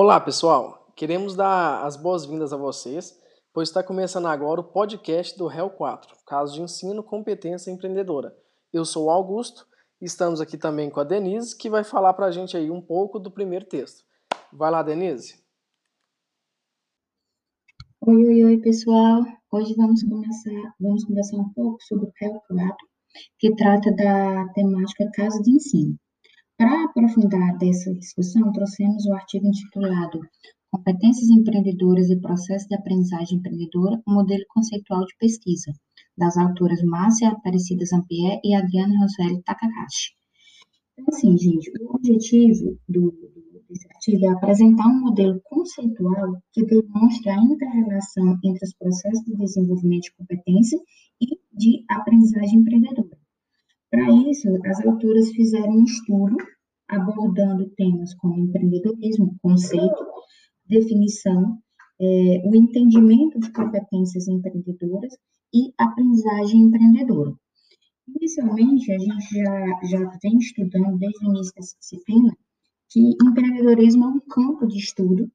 Olá, pessoal! Queremos dar as boas-vindas a vocês, pois está começando agora o podcast do REL 4, Caso de Ensino, Competência Empreendedora. Eu sou o Augusto estamos aqui também com a Denise, que vai falar para a gente aí um pouco do primeiro texto. Vai lá, Denise! Oi, oi, oi, pessoal! Hoje vamos começar, vamos conversar um pouco sobre o REL 4, que trata da temática Caso de Ensino. Para aprofundar dessa discussão, trouxemos o artigo intitulado Competências empreendedoras e processo de aprendizagem empreendedora, um modelo conceitual de pesquisa, das autoras Márcia Aparecida Zampier e Adriana Roseli Takakashi. Então, assim, gente, o objetivo do, desse artigo é apresentar um modelo conceitual que demonstre a inter-relação entre os processos de desenvolvimento de competência e de aprendizagem empreendedora. Para isso, as autoras fizeram um estudo abordando temas como empreendedorismo, conceito, definição, é, o entendimento de competências empreendedoras e aprendizagem empreendedora. Inicialmente, a gente já, já vem estudando desde o início dessa disciplina que empreendedorismo é um campo de estudo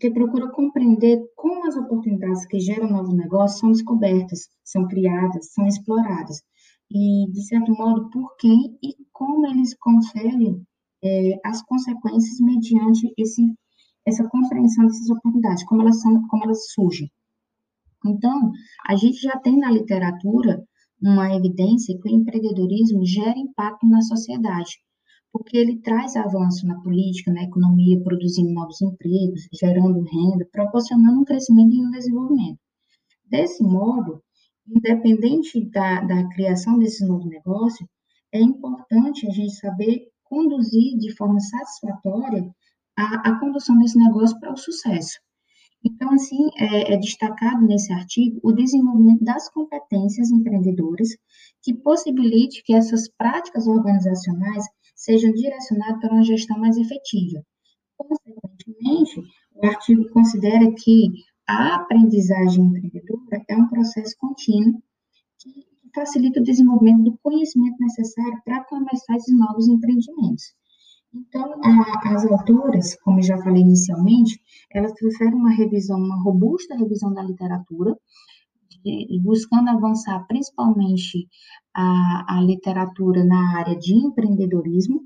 que procura compreender como as oportunidades que geram novos negócios são descobertas, são criadas, são exploradas, e, de certo modo, por quem e como eles conseguem é, as consequências mediante esse, essa compreensão dessas oportunidades, como elas, são, como elas surgem. Então, a gente já tem na literatura uma evidência que o empreendedorismo gera impacto na sociedade, porque ele traz avanço na política, na economia, produzindo novos empregos, gerando renda, proporcionando um crescimento e um desenvolvimento. Desse modo, independente da, da criação desse novo negócio, é importante a gente saber conduzir de forma satisfatória a, a condução desse negócio para o sucesso. Então, assim, é, é, destacado nesse artigo o desenvolvimento das competências empreendedoras que possibilite que essas práticas organizacionais sejam direcionadas para uma gestão mais efetiva. Consequentemente, o artigo considera que a aprendizagem empreendedora é um processo contínuo facilita o desenvolvimento do conhecimento necessário para começar esses novos empreendimentos. Então, a, as autoras, como eu já falei inicialmente, elas trouxeram uma revisão, uma robusta revisão da literatura, de, buscando avançar principalmente a, a literatura na área de empreendedorismo,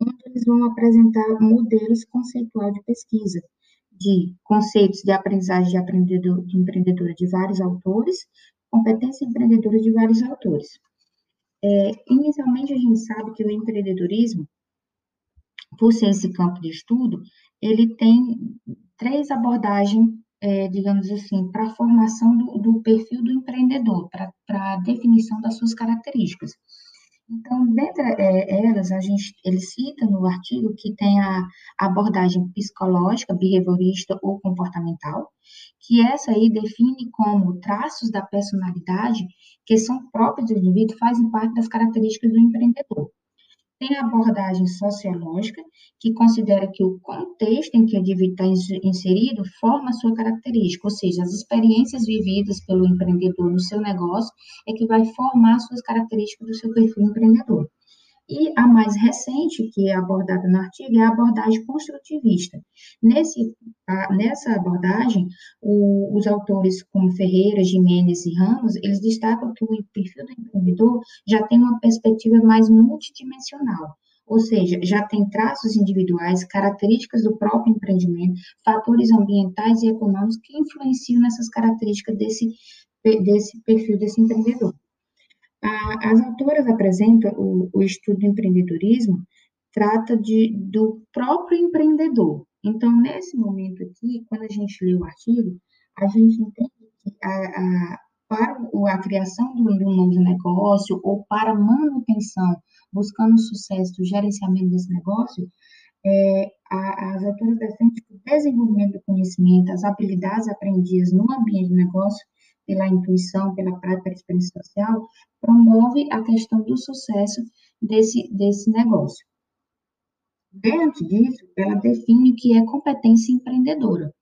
onde eles vão apresentar modelos conceituais de pesquisa, de conceitos de aprendizagem de, aprendedor, de empreendedora de vários autores, competência empreendedora de vários autores. É, inicialmente, a gente sabe que o empreendedorismo, por ser esse campo de estudo, ele tem três abordagens, é, digamos assim, para a formação do, do, perfil do empreendedor, para a definição das suas características. Então, dentre é, elas, a gente, ele cita no artigo que tem a abordagem psicológica, behaviorista ou comportamental, que essa aí define como traços da personalidade que são próprios do indivíduo fazem parte das características do empreendedor. Tem a abordagem sociológica, que considera que o contexto em que o indivíduo está inserido forma sua característica, ou seja, as experiências vividas pelo empreendedor no seu negócio é que vai formar as suas características do seu perfil empreendedor. E a mais recente, que é abordada no artigo, é a abordagem construtivista. Nesse, a, nessa abordagem, o, os autores como Ferreira, Jimenez e Ramos, eles destacam que o perfil do empreendedor já tem uma perspectiva mais multidimensional, ou seja, já tem traços individuais, características do próprio empreendimento, fatores ambientais e econômicos que influenciam nessas características desse, desse perfil desse empreendedor. As autoras apresentam o, o estudo do empreendedorismo, trata de, do próprio empreendedor. Então, nesse momento aqui, quando a gente lê o artigo, a gente entende que a, a, para a criação de um novo negócio ou para a manutenção, buscando sucesso do gerenciamento desse negócio, é, a, as autoras defendem que o desenvolvimento do conhecimento, as habilidades aprendidas no ambiente de negócio, pela intuição, pela prática, pela experiência social, promove a questão do sucesso desse, desse negócio. Dentro disso, ela define o que é competência empreendedora.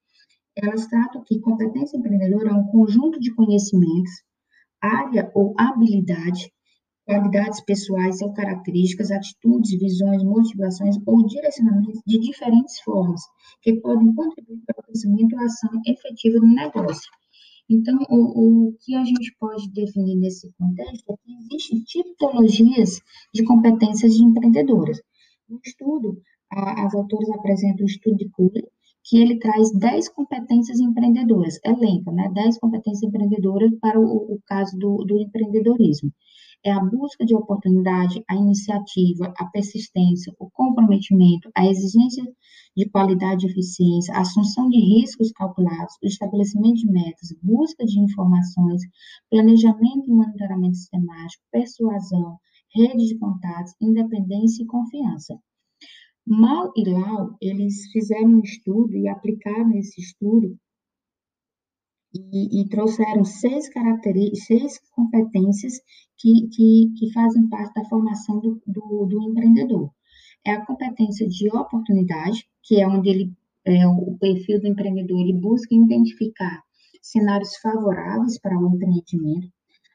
Elas tratam que competência empreendedora é um conjunto de conhecimentos, área ou habilidade qualidades pessoais ou características, atitudes, visões, motivações ou direcionamentos de diferentes formas, que podem contribuir para o crescimento e ação efetiva do negócio. Então, o, o que a gente pode definir nesse contexto é que existem tipologias de competências de empreendedoras. No estudo, a, as autores apresentam o estudo de Cooley, que ele traz 10 competências empreendedoras, elenca, né, 10 competências empreendedoras para o, o caso do, do empreendedorismo é a busca de oportunidade, a iniciativa, a persistência, o comprometimento, a exigência de qualidade e eficiência, a assunção de riscos calculados, o estabelecimento de metas, busca de informações, planejamento e monitoramento sistemático, persuasão, rede de contatos, independência e confiança. Mal e Lau, eles fizeram um estudo e aplicaram esse estudo e, e trouxeram seis características, seis competências que, que, que, fazem parte da formação do, do, do, empreendedor. É a competência de oportunidade, que é onde ele, é, o perfil do empreendedor, ele busca identificar cenários favoráveis para o empreendimento,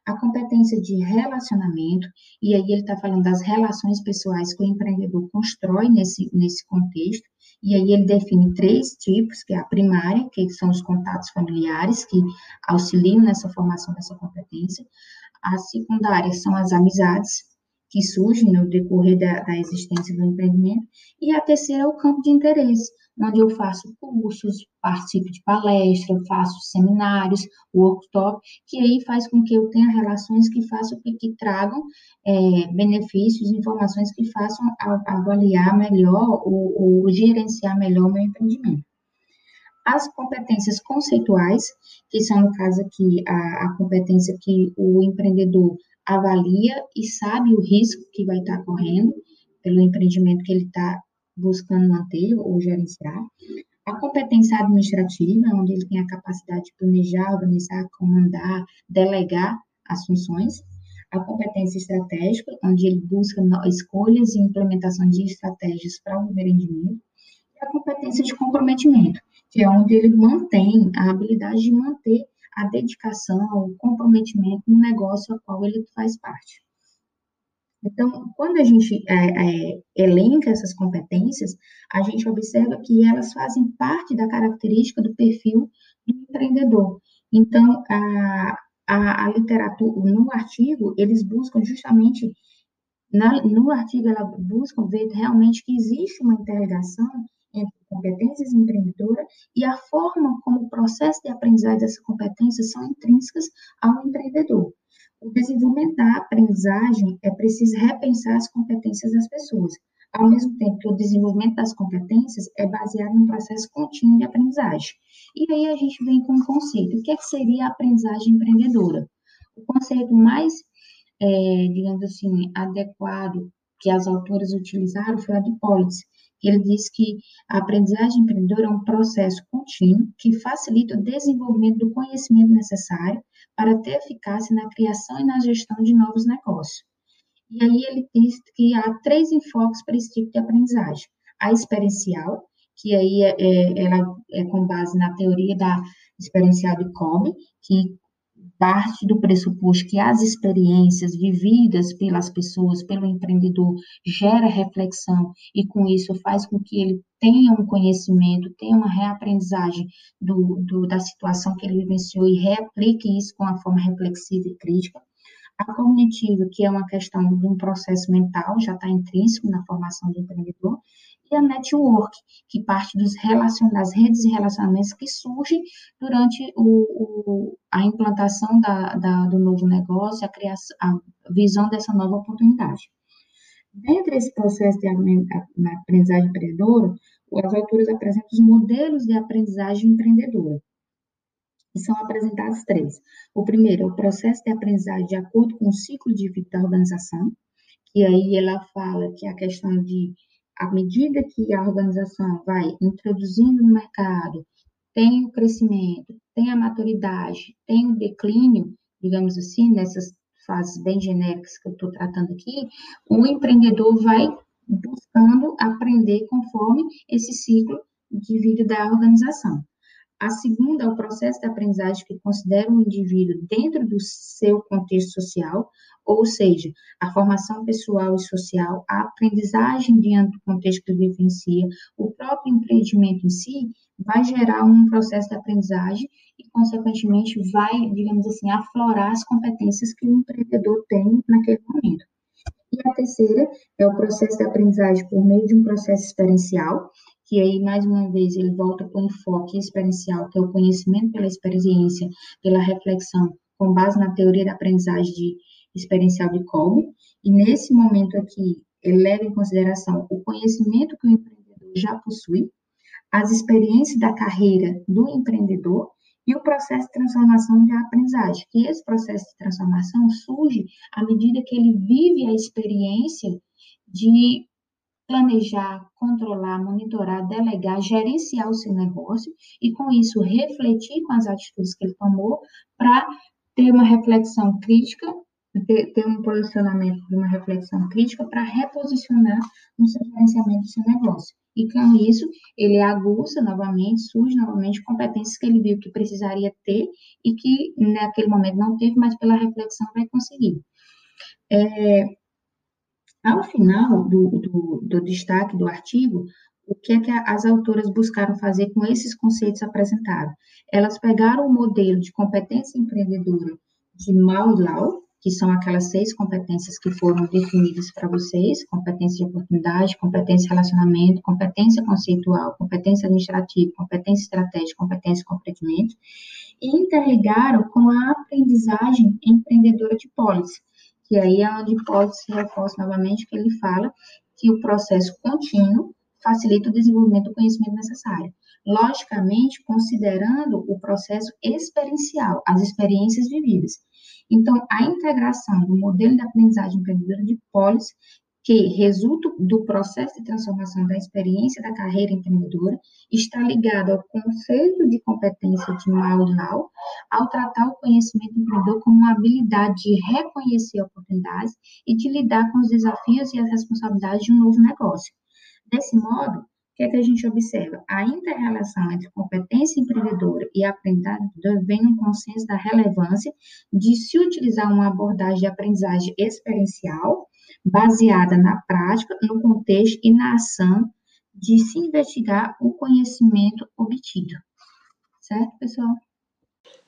a competência de relacionamento, e aí ele está falando das relações pessoais que o empreendedor constrói nesse, nesse contexto, e aí ele define três tipos, que é a primária, que são os contatos familiares, que auxiliam nessa formação dessa competência. A secundária são as amizades, que surgem no decorrer da, da existência do empreendimento. E a terceira é o campo de interesse, onde eu faço cursos, participo de palestra, faço seminários, workshop, que aí faz com que eu tenha relações que façam que, tragam é, benefícios, informações que façam avaliar melhor ou, ou gerenciar melhor o meu empreendimento. As competências conceituais, que são, no caso aqui, a, a competência que o empreendedor avalia e sabe o risco que vai estar correndo pelo empreendimento que ele está buscando manter ou gerenciar. A competência administrativa, onde ele tem a capacidade de planejar, organizar, comandar, delegar as funções. A competência estratégica, onde ele busca escolhas e implementação de estratégias para o empreendimento. E a competência de comprometimento, que é onde ele mantém a habilidade de manter a dedicação, o comprometimento no negócio ao qual ele faz parte. Então, quando a gente é, é, elenca essas competências, a gente observa que elas fazem parte da característica do perfil do empreendedor. Então, a, a, a literatura, no artigo, eles buscam justamente, na, no artigo, ela buscam ver realmente que existe uma interligação entre competências empreendedoras e a forma como o processo de aprendizagem dessas competências são intrínsecas ao empreendedor. O desenvolvimento da aprendizagem é preciso repensar as competências das pessoas, ao mesmo tempo que o desenvolvimento das competências é baseado em um processo contínuo de aprendizagem. E aí a gente vem com um conceito. O que, é que seria a aprendizagem empreendedora? O conceito mais, é, digamos assim, adequado que as autoras utilizaram foi a de Politz, ele diz que a aprendizagem empreendedora é um processo contínuo que facilita o desenvolvimento do conhecimento necessário para ter eficácia na criação e na gestão de novos negócios. E aí ele diz que há três enfoques para esse tipo de aprendizagem. A experiencial, que aí é, é, ela é com base na teoria da experiencial de Kolbe, que parte do pressuposto que as experiências vividas pelas pessoas, pelo empreendedor, gera reflexão e com isso faz com que ele tenha um conhecimento, tenha uma reaprendizagem do, do, da situação que ele vivenciou e reaplique isso com uma forma reflexiva e crítica. A cognitiva, que é uma questão de um processo mental, já está intrínseco na formação do empreendedor, e a network, que parte dos das redes de relacionamentos que surgem durante o, o a implantação da, da, do novo negócio, a, criação, a visão dessa nova oportunidade. Dentro desse processo de aprendizagem empreendedora, as autores apresentam os modelos de aprendizagem empreendedora. E são apresentados três. O primeiro é o processo de aprendizagem de acordo com o ciclo de vida da organização, que aí ela fala que é a questão de à medida que a organização vai introduzindo no mercado, tem o crescimento, tem a maturidade, tem o declínio, digamos assim, nessas fases bem genéricas que eu estou tratando aqui, o empreendedor vai buscando aprender conforme esse ciclo de vida da organização. A segunda é o processo de aprendizagem que considera o indivíduo dentro do seu contexto social, ou seja, a formação pessoal e social, a aprendizagem diante do contexto que vivencia, o próprio empreendimento em si, vai gerar um processo de aprendizagem e, consequentemente, vai, digamos assim, aflorar as competências que o empreendedor tem naquele momento. E a terceira é o processo de aprendizagem por meio de um processo experiencial, que aí, mais uma vez, ele volta para o enfoque experiencial, que é o conhecimento pela experiência, pela reflexão, com base na teoria da aprendizagem de experiencial de Kolbe, e nesse momento aqui, ele leva em consideração o conhecimento que o empreendedor já possui, as experiências da carreira do empreendedor e o processo de transformação de aprendizagem, que esse processo de transformação surge à medida que ele vive a experiência de planejar, controlar, monitorar, delegar, gerenciar o seu negócio e, com isso, refletir com as atitudes que ele tomou para ter uma reflexão crítica, ter, ter um posicionamento de uma reflexão crítica para reposicionar no seu gerenciamento do seu negócio. E com isso, ele aguça novamente, surge novamente competências que ele viu que precisaria ter e que naquele momento não teve, mas pela reflexão vai conseguir. É, ao final do, do, do destaque do artigo, o que é que as autoras buscaram fazer com esses conceitos apresentados? Elas pegaram o modelo de competência empreendedora de Mao e Lau, que são aquelas seis competências que foram definidas para vocês: competência de oportunidade, competência de relacionamento, competência conceitual, competência administrativa, competência estratégica, competência de compreendimento, e interligaram com a aprendizagem empreendedora de Polis, que aí é onde pode se reforça novamente que ele fala que o processo contínuo facilita o desenvolvimento do conhecimento necessário. Logicamente, considerando o processo experiencial, as experiências vividas. Então, a integração do modelo de aprendizagem empreendedora de Polis que resulta do processo de transformação da experiência da carreira empreendedora, está ligado ao conceito de competência de Maulau, ao tratar o conhecimento empreendedor como uma habilidade de reconhecer oportunidades e de lidar com os desafios e as responsabilidades de um novo negócio. Desse modo, o que, é que a gente observa? A inter-relação entre competência empreendedora e aprendizagem vem no consenso da relevância de se utilizar uma abordagem de aprendizagem experiencial, baseada na prática, no contexto e na ação de se investigar o conhecimento obtido. Certo, pessoal?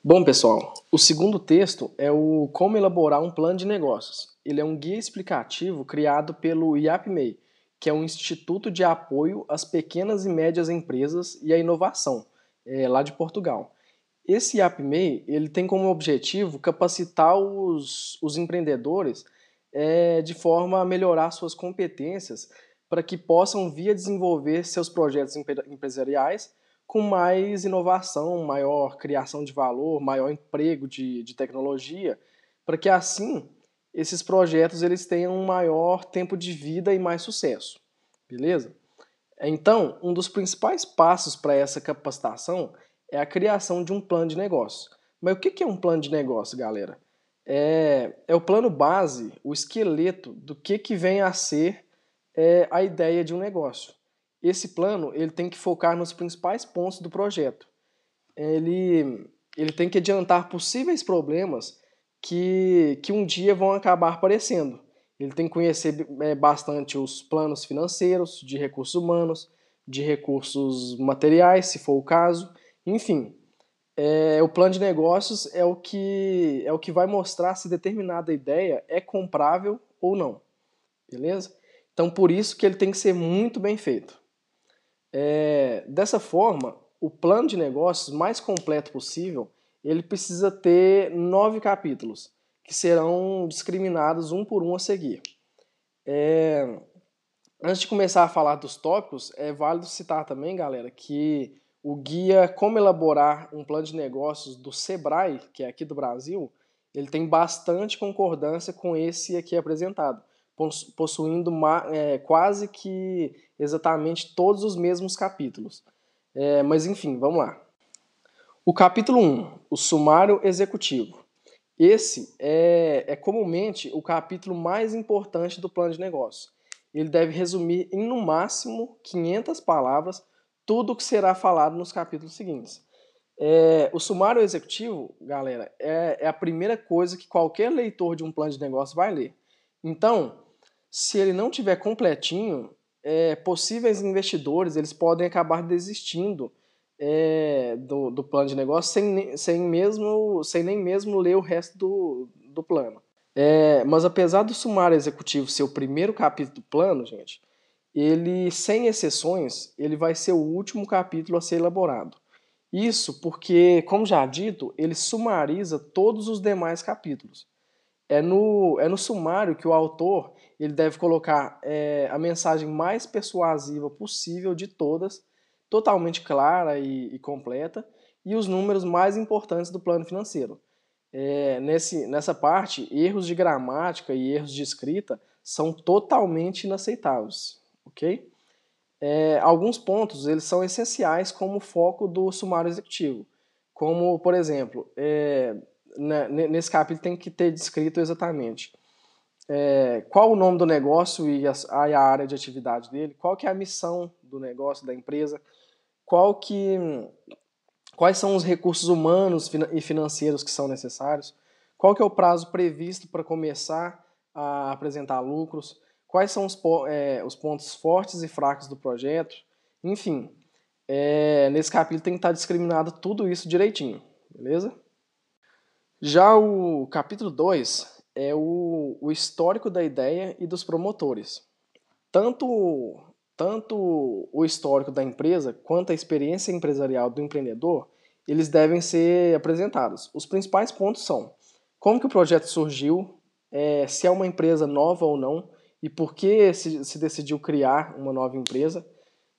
Bom, pessoal, o segundo texto é o Como Elaborar um Plano de Negócios. Ele é um guia explicativo criado pelo IAPMEI, que é um instituto de apoio às pequenas e médias empresas e à inovação, é, lá de Portugal. Esse IAPMEI ele tem como objetivo capacitar os, os empreendedores é, de forma a melhorar suas competências para que possam vir a desenvolver seus projetos empresariais com mais inovação, maior criação de valor, maior emprego de, de tecnologia, para que assim esses projetos eles tenham um maior tempo de vida e mais sucesso, beleza? Então, um dos principais passos para essa capacitação é a criação de um plano de negócio. Mas o que é um plano de negócio, galera? É, é o plano base, o esqueleto do que, que vem a ser é, a ideia de um negócio. Esse plano ele tem que focar nos principais pontos do projeto. Ele, ele tem que adiantar possíveis problemas que, que um dia vão acabar aparecendo. Ele tem que conhecer é, bastante os planos financeiros, de recursos humanos, de recursos materiais, se for o caso, enfim é, o plano de negócios é o que é o que vai mostrar se determinada ideia é comprável ou não, beleza? Então por isso que ele tem que ser muito bem feito. É, dessa forma, o plano de negócios mais completo possível, ele precisa ter nove capítulos que serão discriminados um por um a seguir. É, antes de começar a falar dos tópicos, é válido citar também, galera, que o guia Como Elaborar um Plano de Negócios do Sebrae, que é aqui do Brasil, ele tem bastante concordância com esse aqui apresentado, possuindo é, quase que exatamente todos os mesmos capítulos. É, mas enfim, vamos lá. O capítulo 1, o sumário executivo. Esse é, é comumente o capítulo mais importante do plano de negócio. Ele deve resumir em no máximo 500 palavras tudo o que será falado nos capítulos seguintes. É, o sumário executivo, galera, é, é, a primeira coisa que qualquer leitor de um plano de negócio vai ler. Então, se ele não tiver completinho, é, possíveis investidores eles podem acabar desistindo é, do, do, plano de negócio sem, sem, mesmo, sem nem mesmo ler o resto do, do plano. É, mas apesar do sumário executivo ser o primeiro capítulo do plano, gente, ele, sem exceções, ele vai ser o último capítulo a ser elaborado. Isso porque, como já dito, ele sumariza todos os demais capítulos. É no, é no sumário que o autor ele deve colocar é, a mensagem mais persuasiva possível de todas, totalmente clara e, e completa, e os números mais importantes do plano financeiro. É, nesse, nessa parte, erros de gramática e erros de escrita são totalmente inaceitáveis, ok? É, alguns pontos eles são essenciais como foco do sumário executivo, como, por exemplo, é, na, nesse capítulo tem que ter descrito exatamente é, qual o nome do negócio e a, a, área de atividade dele, qual que é a missão do negócio, da empresa, qual que, quais são os recursos humanos e financeiros que são necessários, qual que é o prazo previsto para começar a apresentar lucros, quais são os, é, os pontos fortes e fracos do projeto, enfim. É, nesse capítulo tem que estar discriminado tudo isso direitinho, beleza? Já o capítulo 2 é o, o histórico da ideia e dos promotores. Tanto, tanto o histórico da empresa quanto a experiência empresarial do empreendedor, eles devem ser apresentados. Os principais pontos são como que o projeto surgiu, é, se é uma empresa nova ou não, e por que se, se decidiu criar uma nova empresa.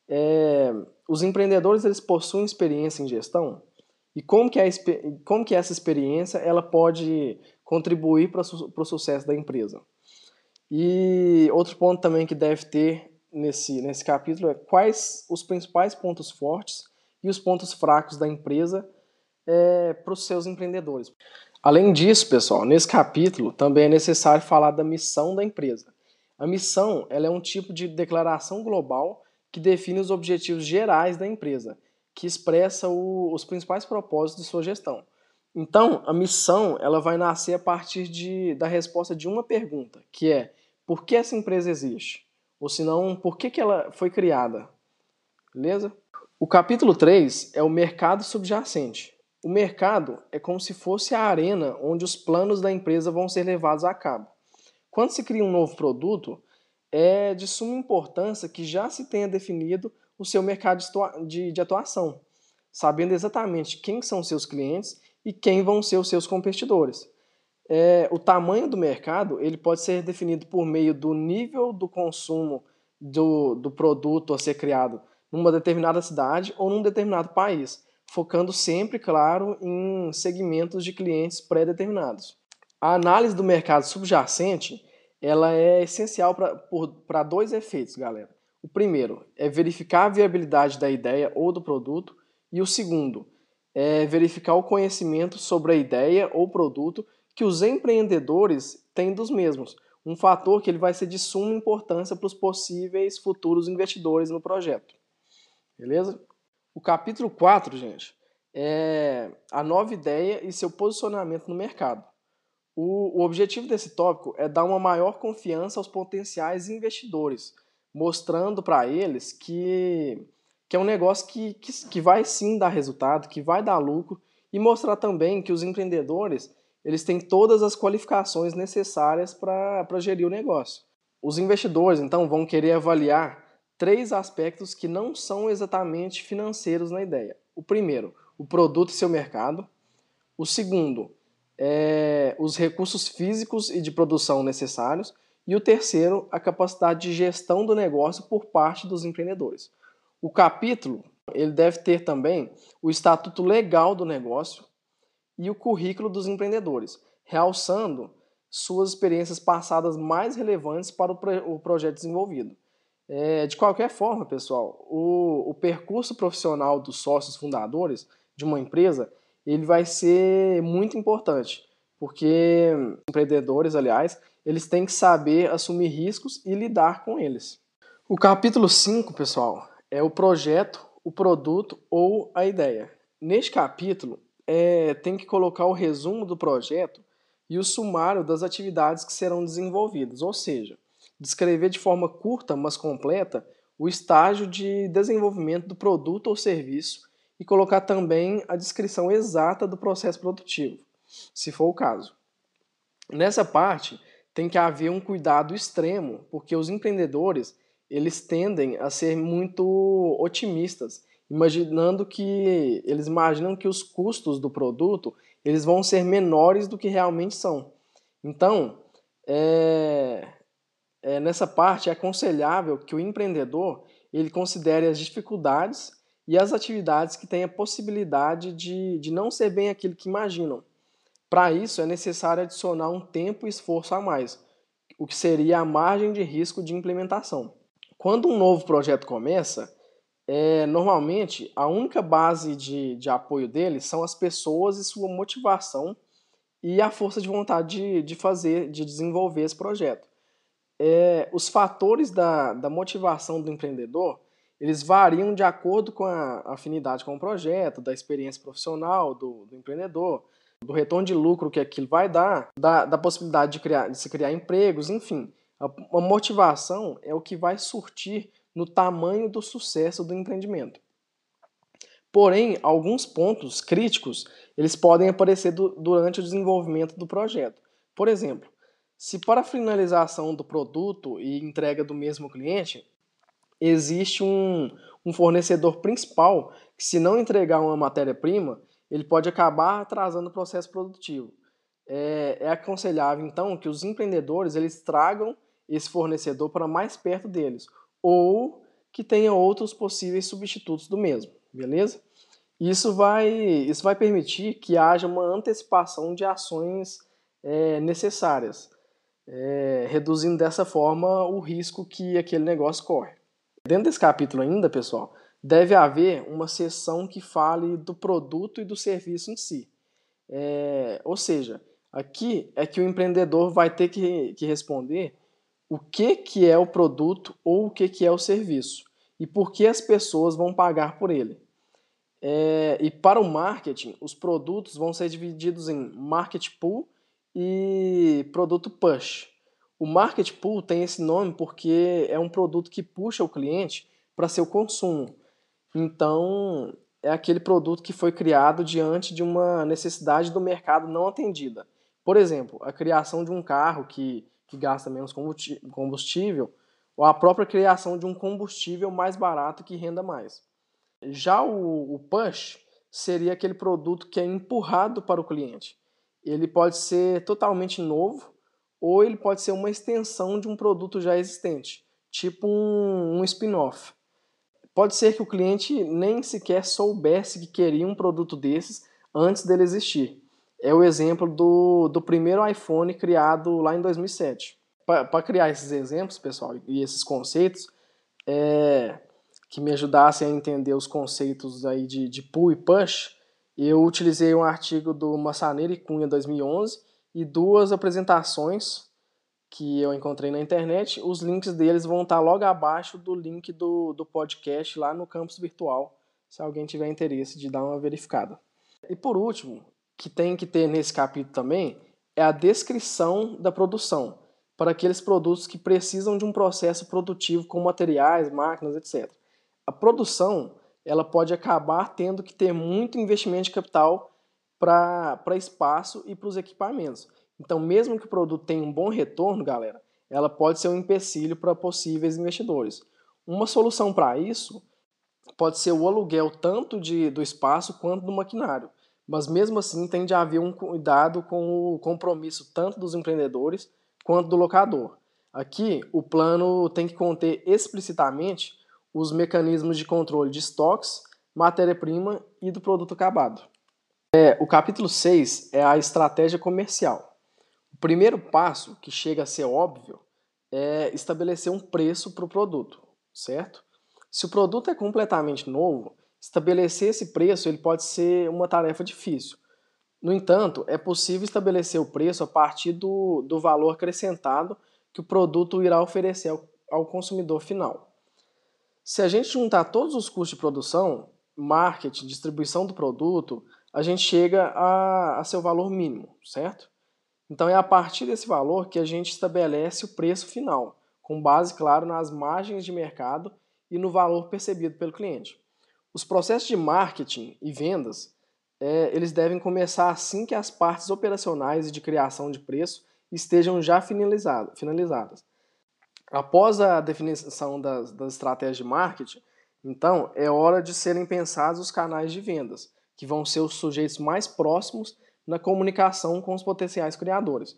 É, os empreendedores eles possuem experiência em gestão e como que, a, como que essa experiência ela pode contribuir para o sucesso da empresa. E outro ponto também que deve ter nesse, nesse capítulo é quais os principais pontos fortes e os pontos fracos da empresa é, para os seus empreendedores. Além disso, pessoal, nesse capítulo também é necessário falar da missão da empresa. A missão ela é um tipo de declaração global que define os objetivos gerais da empresa, que expressa o, os principais propósitos de sua gestão. Então, a missão ela vai nascer a partir de, da resposta de uma pergunta, que é por que essa empresa existe? Ou se não, por que, que ela foi criada? Beleza? O capítulo 3 é o mercado subjacente. O mercado é como se fosse a arena onde os planos da empresa vão ser levados a cabo. Quando se cria um novo produto, é de suma importância que já se tenha definido o seu mercado de, atuação, sabendo exatamente quem são seus clientes e quem vão ser os seus competidores. É, o tamanho do mercado ele pode ser definido por meio do nível do consumo do, do produto a ser criado numa determinada cidade ou num determinado país, focando sempre, claro, em segmentos de clientes pré-determinados. A análise do mercado subjacente ela é essencial para dois efeitos, galera. O primeiro é verificar a viabilidade da ideia ou do produto, e o segundo é verificar o conhecimento sobre a ideia ou produto que os empreendedores têm dos mesmos, um fator que ele vai ser de suma importância para os possíveis futuros investidores no projeto. Beleza? O capítulo 4, gente, é a nova ideia e seu posicionamento no mercado. O, o objetivo desse tópico é dar uma maior confiança aos potenciais investidores, mostrando para eles que, que é um negócio que, que, que vai sim dar resultado, que vai dar lucro, e mostrar também que os empreendedores eles têm todas as qualificações necessárias para gerir o negócio. Os investidores, então, vão querer avaliar três aspectos que não são exatamente financeiros na ideia. O primeiro, o produto e seu mercado. O segundo, é, os recursos físicos e de produção necessários, e o terceiro, a capacidade de gestão do negócio por parte dos empreendedores. O capítulo ele deve ter também o estatuto legal do negócio e o currículo dos empreendedores, realçando suas experiências passadas mais relevantes para o, pro, o projeto desenvolvido. É, de qualquer forma, pessoal, o, o percurso profissional dos sócios fundadores de uma empresa ele vai ser muito importante, porque empreendedores, aliás, eles têm que saber assumir riscos e lidar com eles. O capítulo 5, pessoal, é o projeto, o produto ou a ideia. Neste capítulo, é, tem que colocar o resumo do projeto e o sumário das atividades que serão desenvolvidas, ou seja, descrever de forma curta, mas completa, o estágio de desenvolvimento do produto ou serviço e colocar também a descrição exata do processo produtivo, se for o caso. Nessa parte, tem que haver um cuidado extremo, porque os empreendedores eles tendem a ser muito otimistas, imaginando que eles imaginam que os custos do produto eles vão ser menores do que realmente são. Então, é, é, nessa parte é aconselhável que o empreendedor ele considere as dificuldades e as atividades que têm a possibilidade de, de não ser bem aquilo que imaginam. Para isso, é necessário adicionar um tempo e esforço a mais, o que seria a margem de risco de implementação. Quando um novo projeto começa, é, normalmente a única base de, de apoio dele são as pessoas e sua motivação e a força de vontade de, de fazer, de desenvolver esse projeto. É, os fatores da, da motivação do empreendedor eles variam de acordo com a afinidade com o projeto, da experiência profissional do, do empreendedor, do retorno de lucro que aquilo vai dar, da, da possibilidade de, criar, de se criar empregos, enfim. A, a motivação é o que vai surtir no tamanho do sucesso do empreendimento. Porém, alguns pontos críticos eles podem aparecer do, durante o desenvolvimento do projeto. Por exemplo, se para a finalização do produto e entrega do mesmo cliente existe um, um fornecedor principal que, se não entregar uma matéria-prima, ele pode acabar atrasando o processo produtivo. É, é, aconselhável, então, que os empreendedores eles tragam esse fornecedor para mais perto deles, ou que tenha outros possíveis substitutos do mesmo, beleza? Isso vai, isso vai permitir que haja uma antecipação de ações é, necessárias, é, reduzindo dessa forma o risco que aquele negócio corre. Dentro desse capítulo ainda, pessoal, deve haver uma seção que fale do produto e do serviço em si. É, ou seja, aqui é que o empreendedor vai ter que, que responder o que, que é o produto ou o que, que é o serviço e por que as pessoas vão pagar por ele. É, e para o marketing, os produtos vão ser divididos em market pool e produto push. O market pool tem esse nome porque é um produto que puxa o cliente para seu consumo. Então, é aquele produto que foi criado diante de uma necessidade do mercado não atendida. Por exemplo, a criação de um carro que que gasta menos combustível, ou a própria criação de um combustível mais barato que renda mais. Já o, o push seria aquele produto que é empurrado para o cliente. Ele pode ser totalmente novo ou ele pode ser uma extensão de um produto já existente, tipo um, um spin-off. Pode ser que o cliente nem sequer soubesse que queria um produto desses antes dele existir é o exemplo do, do primeiro iPhone criado lá em 2007. Para criar esses exemplos, pessoal, e esses conceitos, é, que me ajudassem a entender os conceitos aí de, de pull e push, eu utilizei um artigo do Massaneira e Cunha 2011 e duas apresentações que eu encontrei na internet. Os links deles vão estar logo abaixo do link do, do podcast lá no campus virtual, se alguém tiver interesse de dar uma verificada. E por último, que tem que ter nesse capítulo também é a descrição da produção para aqueles produtos que precisam de um processo produtivo com materiais, máquinas, etc. A produção ela pode acabar tendo que ter muito investimento de capital para espaço e para os equipamentos. Então, mesmo que o produto tenha um bom retorno, galera, ela pode ser um empecilho para possíveis investidores. Uma solução para isso pode ser o aluguel tanto de, do espaço quanto do maquinário mas mesmo assim tem de haver um cuidado com o compromisso tanto dos empreendedores quanto do locador. Aqui, o plano tem que conter explicitamente os mecanismos de controle de estoques, matéria-prima e do produto acabado. É, o capítulo 6 é a estratégia comercial. O primeiro passo, que chega a ser óbvio, é estabelecer um preço para o produto, certo? Se o produto é completamente novo, Estabelecer esse preço ele pode ser uma tarefa difícil. No entanto, é possível estabelecer o preço a partir do, do valor acrescentado que o produto irá oferecer ao, ao consumidor final. Se a gente juntar todos os custos de produção, marketing, distribuição do produto, a gente chega a, a seu valor mínimo, certo? Então é a partir desse valor que a gente estabelece o preço final, com base, claro, nas margens de mercado e no valor percebido pelo cliente. Os processos de marketing e vendas, é, eles devem começar assim que as partes operacionais e de criação de preço estejam já finalizadas. Após a definição das, das estratégias de marketing, então é hora de serem pensados os canais de vendas, que vão ser os sujeitos mais próximos na comunicação com os potenciais criadores.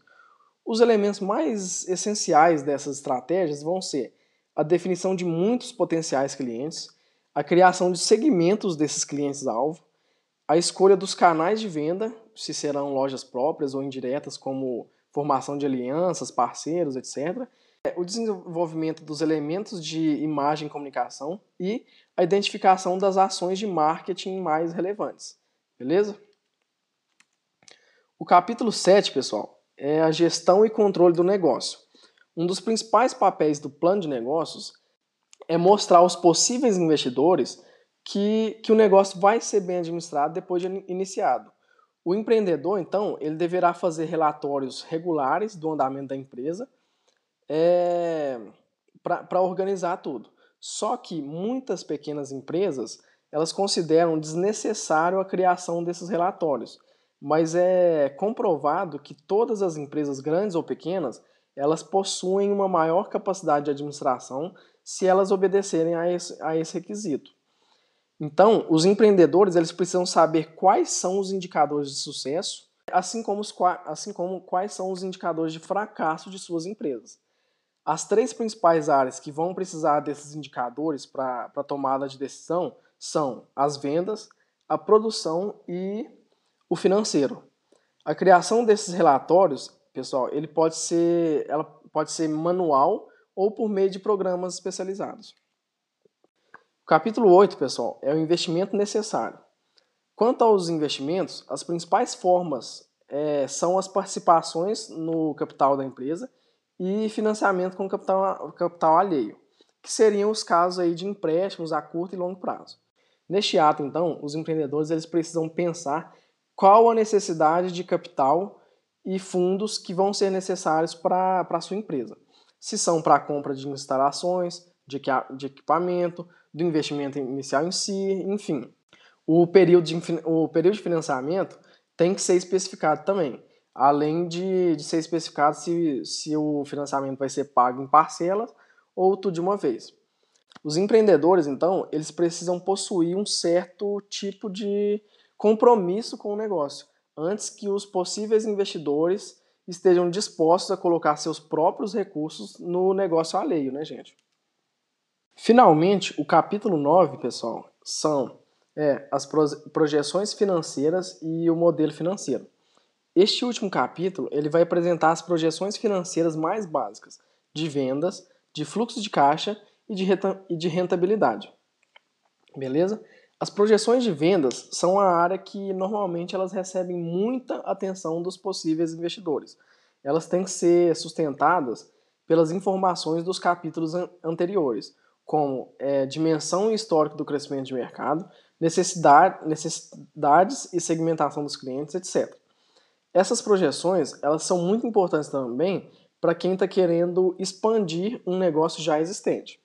Os elementos mais essenciais dessas estratégias vão ser a definição de muitos potenciais clientes, a criação de segmentos desses clientes-alvo, a escolha dos canais de venda, se serão lojas próprias ou indiretas, como formação de alianças, parceiros, etc. O desenvolvimento dos elementos de imagem e comunicação e a identificação das ações de marketing mais relevantes. Beleza? O capítulo 7, pessoal, é a gestão e controle do negócio. Um dos principais papéis do plano de negócios é mostrar aos possíveis investidores que, que o negócio vai ser bem administrado depois de iniciado. O empreendedor, então, ele deverá fazer relatórios regulares do andamento da empresa é, para organizar tudo. Só que muitas pequenas empresas elas consideram desnecessário a criação desses relatórios, mas é comprovado que todas as empresas grandes ou pequenas elas possuem uma maior capacidade de administração se elas obedecerem a esse, a esse requisito. Então, os empreendedores eles precisam saber quais são os indicadores de sucesso, assim como, os, assim como quais são os indicadores de fracasso de suas empresas. As três principais áreas que vão precisar desses indicadores para a tomada de decisão são as vendas, a produção e o financeiro. A criação desses relatórios, pessoal, ele pode ser, ela pode ser manual ou por meio de programas especializados. O capítulo 8, pessoal, é o investimento necessário. Quanto aos investimentos, as principais formas é, são as participações no capital da empresa e financiamento com capital, capital alheio, que seriam os casos aí de empréstimos a curto e longo prazo. Neste ato, então, os empreendedores eles precisam pensar qual a necessidade de capital e fundos que vão ser necessários para a sua empresa. Se são para a compra de instalações, de, de equipamento, do investimento inicial em si, enfim. O período de, o período de financiamento tem que ser especificado também, além de, de ser especificado se, se o financiamento vai ser pago em parcelas ou tudo de uma vez. Os empreendedores, então, eles precisam possuir um certo tipo de compromisso com o negócio, antes que os possíveis investidores estejam dispostos a colocar seus próprios recursos no negócio alheio, né, gente? Finalmente, o capítulo 9, pessoal, são é, as projeções financeiras e o modelo financeiro. Este último capítulo ele vai apresentar as projeções financeiras mais básicas de vendas, de fluxo de caixa e de rentabilidade. Beleza? As projeções de vendas são a área que normalmente elas recebem muita atenção dos possíveis investidores. Elas têm que ser sustentadas pelas informações dos capítulos anteriores, como é, dimensão e histórico do crescimento de mercado, necessidade, necessidades e segmentação dos clientes, etc. Essas projeções elas são muito importantes também para quem está querendo expandir um negócio já existente.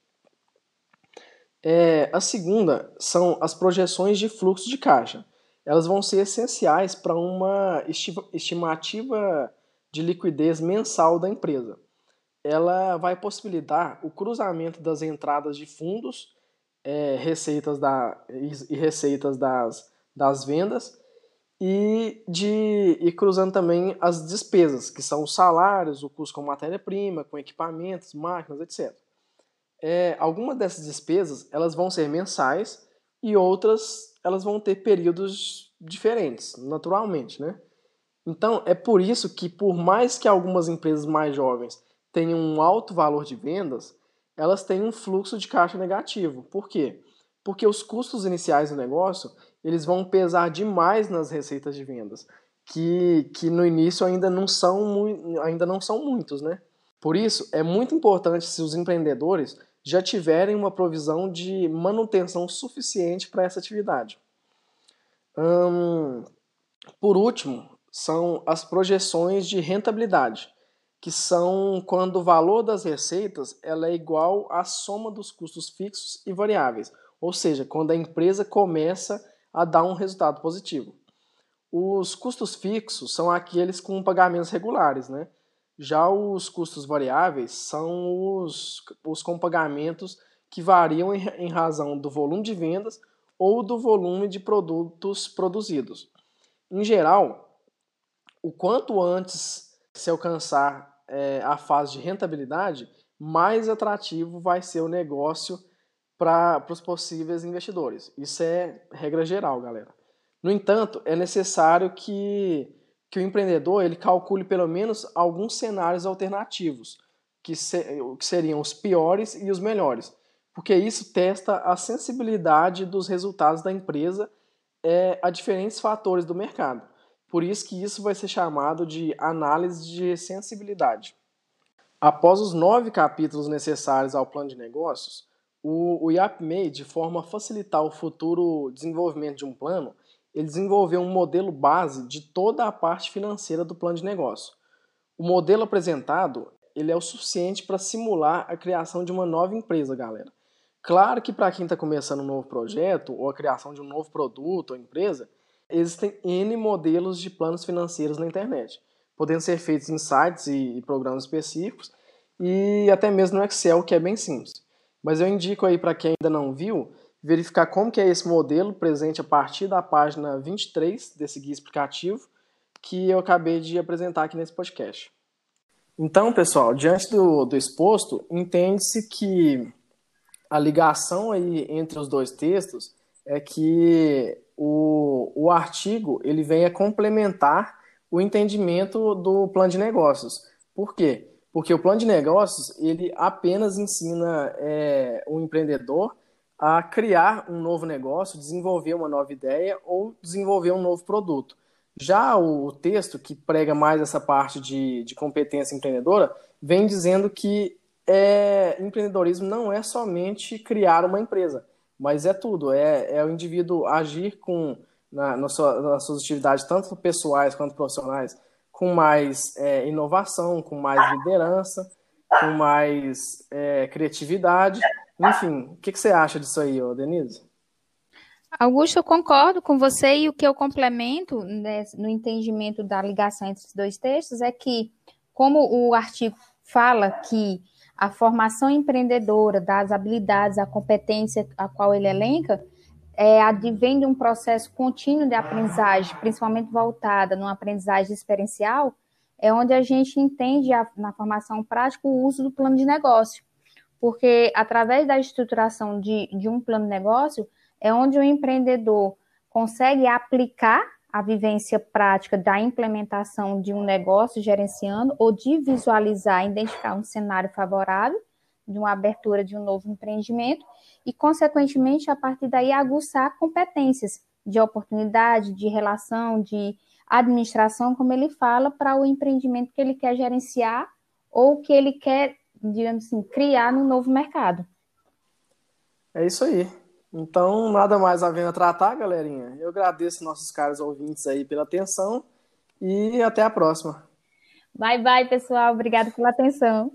É, a segunda são as projeções de fluxo de caixa. Elas vão ser essenciais para uma estimativa de liquidez mensal da empresa. Ela vai possibilitar o cruzamento das entradas de fundos, é, receitas da, e receitas das, das vendas e, de, e cruzando também as despesas, que são os salários, o custo com matéria-prima, com equipamentos, máquinas, etc é, algumas dessas despesas elas vão ser mensais e outras elas vão ter períodos diferentes, naturalmente, né? Então é por isso que por mais que algumas empresas mais jovens tenham um alto valor de vendas, elas têm um fluxo de caixa negativo. Por quê? Porque os custos iniciais do negócio eles vão pesar demais nas receitas de vendas, que, que no início ainda não são ainda não são muitos, né? Por isso é muito importante se os empreendedores já tiverem uma provisão de manutenção suficiente para essa atividade. Hum, por último, são as projeções de rentabilidade, que são quando o valor das receitas ela é igual à soma dos custos fixos e variáveis, ou seja, quando a empresa começa a dar um resultado positivo. Os custos fixos são aqueles com pagamentos regulares, né? Já os custos variáveis são os, os com pagamentos que variam em, em razão do volume de vendas ou do volume de produtos produzidos. Em geral, o quanto antes se alcançar é, a fase de rentabilidade, mais atrativo vai ser o negócio para os possíveis investidores. Isso é regra geral, galera. No entanto, é necessário que, que o empreendedor ele calcule pelo menos alguns cenários alternativos, que, se, que seriam os piores e os melhores, porque isso testa a sensibilidade dos resultados da empresa é, a diferentes fatores do mercado. Por isso que isso vai ser chamado de análise de sensibilidade. Após os nove capítulos necessários ao plano de negócios, o, o de forma a facilitar o futuro desenvolvimento de um plano, ele desenvolveu um modelo base de toda a parte financeira do plano de negócio. O modelo apresentado ele é o suficiente para simular a criação de uma nova empresa, galera. Claro que para quem está começando um novo projeto ou a criação de um novo produto ou empresa, existem N modelos de planos financeiros na internet, podendo ser feitos em sites e programas específicos e até mesmo no Excel, que é bem simples. Mas eu indico aí para quem ainda não viu, verificar como que é esse modelo presente a partir da página 23 desse guia explicativo que eu acabei de apresentar aqui nesse podcast. Então, pessoal, diante do, do exposto, entende-se que a ligação aí entre os dois textos é que o, o artigo ele vem a complementar o entendimento do plano de negócios. Por quê? Porque o plano de negócios ele apenas ensina é, o empreendedor a criar um novo negócio, desenvolver uma nova ideia ou desenvolver um novo produto. Já o texto, que prega mais essa parte de, de competência empreendedora, vem dizendo que é, empreendedorismo não é somente criar uma empresa, mas é tudo. É, é o indivíduo agir com na, na sua, nas suas atividades, tanto pessoais quanto profissionais, com mais é, inovação, com mais liderança, com mais é, criatividade enfim, o que, que, você acha disso aí, Denise? Augusto, eu concordo com você e o que eu complemento né, no entendimento da ligação entre os dois textos é que, como o artigo fala que a formação empreendedora das habilidades, a competência a qual ele elenca, é, advém de um processo contínuo de aprendizagem, principalmente voltada numa aprendizagem experiencial, é onde a gente entende a, na formação prática o uso do plano de negócio. Porque através da estruturação de, de um plano de negócio é onde o empreendedor consegue aplicar a vivência prática da implementação de um negócio gerenciando ou de visualizar, identificar um cenário favorável de uma abertura de um novo empreendimento e, consequentemente, a partir daí aguçar competências de oportunidade, de relação, de administração, como ele fala, para o empreendimento que ele quer gerenciar ou que ele quer digamos assim, criar no novo mercado. É isso aí. Então, nada mais havendo a tratar, galerinha. Eu agradeço nossos caros ouvintes aí pela atenção e até a próxima. Bye, bye, pessoal. Obrigada pela atenção.